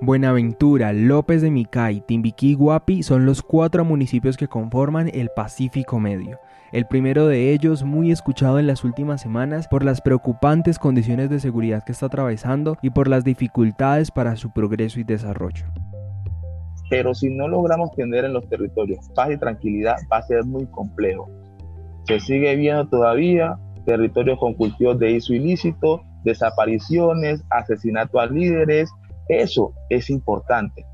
Buenaventura, López de Micay, Timbiquí y Guapi son los cuatro municipios que conforman el Pacífico Medio. El primero de ellos muy escuchado en las últimas semanas por las preocupantes condiciones de seguridad que está atravesando y por las dificultades para su progreso y desarrollo. Pero si no logramos tener en los territorios paz y tranquilidad va a ser muy complejo. Se sigue viendo todavía territorios con cultivos de ISO ilícito, desapariciones, asesinato a líderes, eso es importante.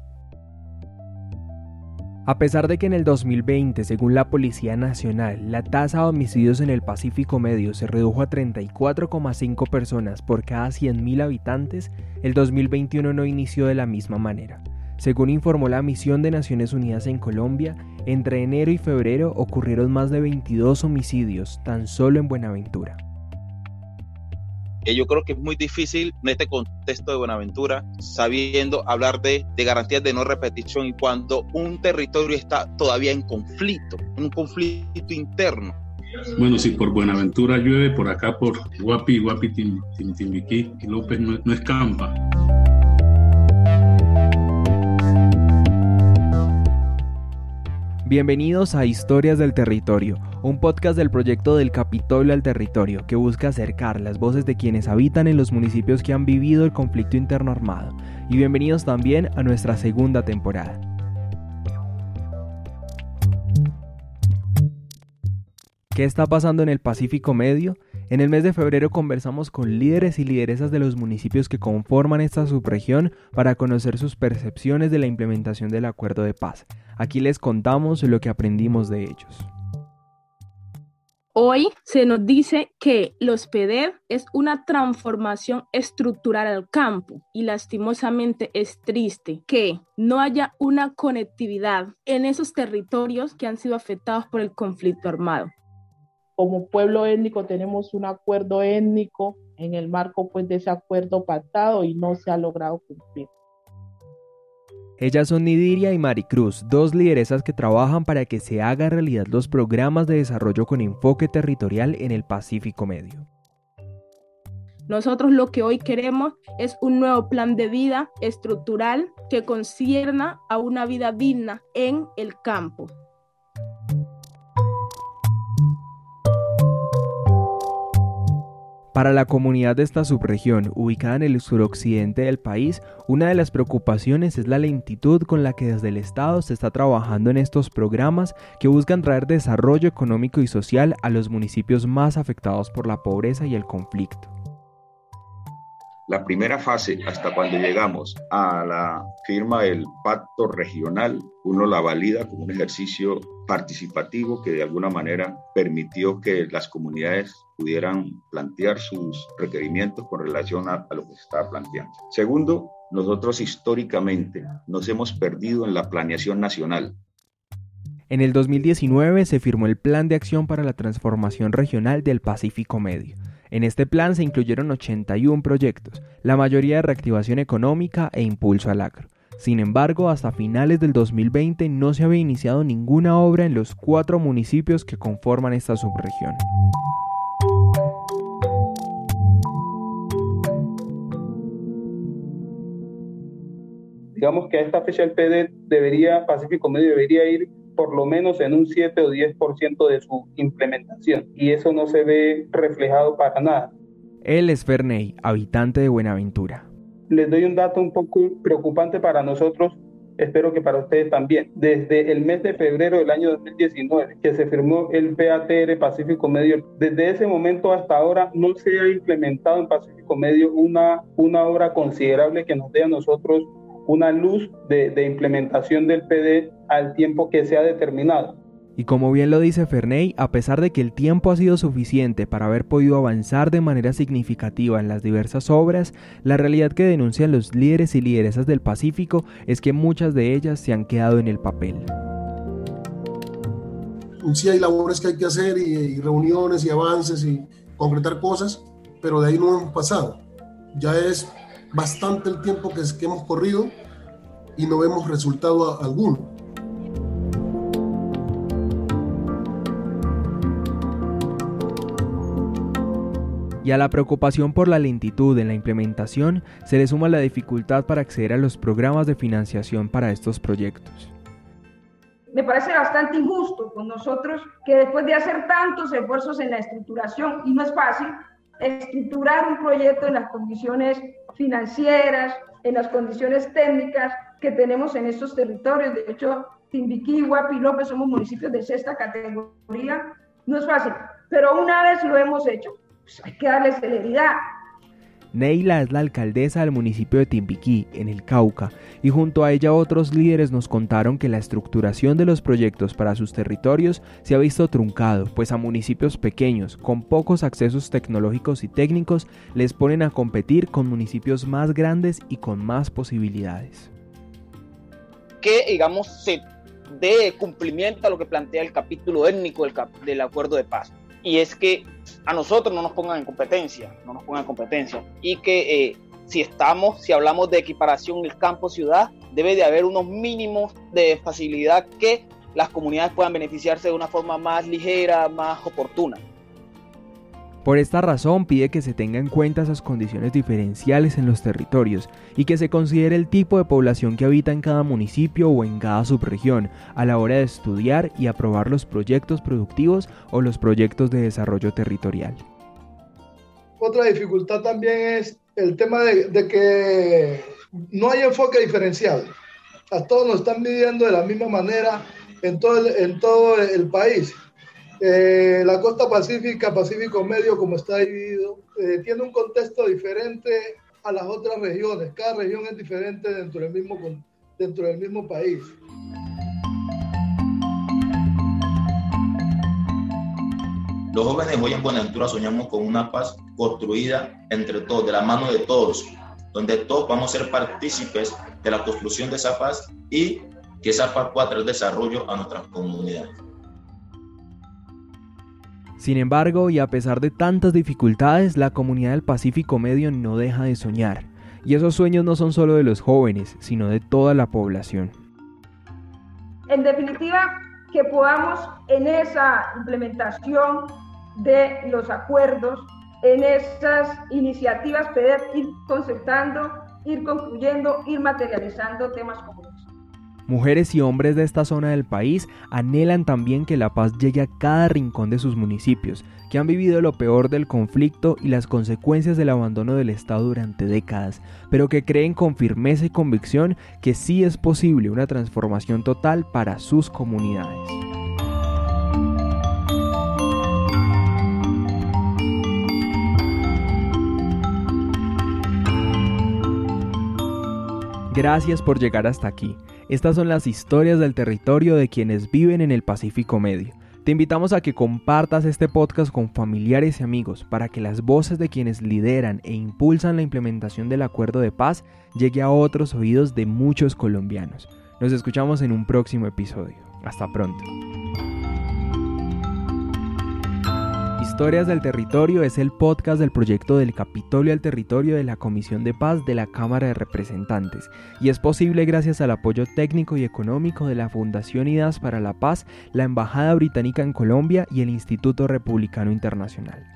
A pesar de que en el 2020, según la Policía Nacional, la tasa de homicidios en el Pacífico Medio se redujo a 34,5 personas por cada 100.000 habitantes, el 2021 no inició de la misma manera. Según informó la Misión de Naciones Unidas en Colombia, entre enero y febrero ocurrieron más de 22 homicidios tan solo en Buenaventura yo creo que es muy difícil en este contexto de Buenaventura, sabiendo hablar de, de, garantías de no repetición y cuando un territorio está todavía en conflicto, en un conflicto interno. Bueno, si por Buenaventura llueve, por acá por Guapi, Guapi, Timbiquí y López no, no escampa. Bienvenidos a Historias del Territorio, un podcast del proyecto del Capitolio al Territorio que busca acercar las voces de quienes habitan en los municipios que han vivido el conflicto interno armado. Y bienvenidos también a nuestra segunda temporada. ¿Qué está pasando en el Pacífico Medio? En el mes de febrero conversamos con líderes y lideresas de los municipios que conforman esta subregión para conocer sus percepciones de la implementación del acuerdo de paz. Aquí les contamos lo que aprendimos de ellos. Hoy se nos dice que los PEDEV es una transformación estructural al campo y lastimosamente es triste que no haya una conectividad en esos territorios que han sido afectados por el conflicto armado como pueblo étnico tenemos un acuerdo étnico en el marco pues, de ese acuerdo pactado y no se ha logrado cumplir. Ellas son Nidiria y Maricruz, dos lideresas que trabajan para que se haga realidad los programas de desarrollo con enfoque territorial en el Pacífico Medio. Nosotros lo que hoy queremos es un nuevo plan de vida estructural que concierna a una vida digna en el campo. Para la comunidad de esta subregión, ubicada en el suroccidente del país, una de las preocupaciones es la lentitud con la que desde el Estado se está trabajando en estos programas que buscan traer desarrollo económico y social a los municipios más afectados por la pobreza y el conflicto. La primera fase, hasta cuando llegamos a la firma del pacto regional, uno la valida como un ejercicio participativo que de alguna manera permitió que las comunidades pudieran plantear sus requerimientos con relación a, lo que se estaba planteando. Segundo, nosotros históricamente nos hemos perdido en la planeación nacional. En el 2019 se firmó el Plan de Acción para la Transformación Regional del Pacífico Medio. En este plan se incluyeron 81 proyectos, la mayoría de reactivación económica e impulso al agro. Sin embargo, hasta finales del 2020 no se había iniciado ninguna obra en los cuatro municipios que conforman esta subregión. digamos que a esta fecha el PD debería, Pacífico Medio debería ir por lo menos en un 7 o 10% de su implementación y eso no se ve reflejado para nada. Él es Ferney, habitante de Buenaventura. Les doy un dato un poco preocupante para nosotros, espero que para ustedes también. Desde el mes de febrero del año 2019, que se firmó el PATR Pacífico Medio, desde ese momento hasta ahora no se ha implementado en Pacífico Medio una, una obra considerable que nos dé a nosotros una luz de, implementación del PD al tiempo que se ha determinado. Y como bien lo dice Ferney, a pesar de que el tiempo ha sido suficiente para haber podido avanzar de manera significativa en las diversas obras, la realidad que denuncian los líderes y lideresas del Pacífico es que muchas de ellas se han quedado en el papel. Sí hay labores que hay que hacer y, y reuniones y avances y concretar cosas, pero de ahí no hemos pasado. Ya es bastante el tiempo que, que hemos corrido y no vemos resultado alguno. Y a la preocupación por la lentitud en la implementación se le suma la dificultad para acceder a los programas de financiación para estos proyectos. Me parece bastante injusto con nosotros que después de hacer tantos esfuerzos en la estructuración, y no es fácil, estructurar un proyecto en las condiciones financieras, en las condiciones técnicas que tenemos en estos territorios. De hecho, Timbiquí, Huapi y López somos municipios de sexta categoría. No es fácil, pero una vez lo hemos hecho, pues hay que darle celeridad. Neila es la alcaldesa del municipio de Timbiquí, en el Cauca, y junto a ella otros líderes nos contaron que la estructuración de los proyectos para sus territorios se ha visto truncado, pues a municipios pequeños, con pocos accesos tecnológicos y técnicos, les ponen a competir con municipios más grandes y con más posibilidades. Que, digamos, se dé cumplimiento a lo que plantea el capítulo étnico del, del acuerdo de paz y es que a nosotros no nos pongan en competencia, no nos pongan en competencia y que eh, si estamos, si hablamos de equiparación en el campo-ciudad, debe de haber unos mínimos de facilidad que las comunidades puedan beneficiarse de una forma más ligera, más oportuna. Por esta razón pide que se tenga en cuenta esas condiciones diferenciales en los territorios y que se considere el tipo de población que habita en cada municipio o en cada subregión a la hora de estudiar y aprobar los proyectos productivos o los proyectos de desarrollo territorial. Otra dificultad también es el tema de, que no hay enfoque diferencial. A todos nos están midiendo de la misma manera en todo en todo el país eh, la costa pacífica, Pacífico Medio, como está dividido, eh, tiene un contexto diferente a las otras regiones. Cada región es diferente dentro del mismo, dentro del mismo país. Los jóvenes hoy en Buenaventura soñamos con una paz construida entre todos, de la mano de todos, donde todos vamos a ser partícipes de la construcción de esa paz y que esa paz pueda traer desarrollo a nuestras comunidades. Sin embargo, y a pesar de tantas dificultades, la comunidad del Pacífico Medio no deja de soñar. Y esos sueños no son solo de los jóvenes, sino de toda la población. En definitiva, que podamos en esa implementación de los acuerdos, en esas iniciativas, poder ir concertando, ir concluyendo, ir materializando temas comunes. Mujeres y hombres de esta zona del país anhelan también que la paz llegue a cada rincón de sus municipios, que han vivido lo peor del conflicto y las consecuencias del abandono del Estado durante décadas, pero que creen con firmeza y convicción que sí es posible una transformación total para sus comunidades. Gracias por llegar hasta aquí. Estas son las historias del territorio de quienes viven en el Pacífico Medio. Te invitamos a que compartas este podcast con familiares y amigos para que las voces de quienes lideran e impulsan la implementación del acuerdo de paz llegue a otros oídos de muchos colombianos. Nos escuchamos en un próximo episodio. Hasta pronto. Historias del Territorio es el podcast del proyecto del Capitolio al Territorio de la Comisión de Paz de la Cámara de Representantes y es posible gracias al apoyo técnico y económico de la Fundación Ideas para la Paz, la Embajada Británica en Colombia y el Instituto Republicano Internacional.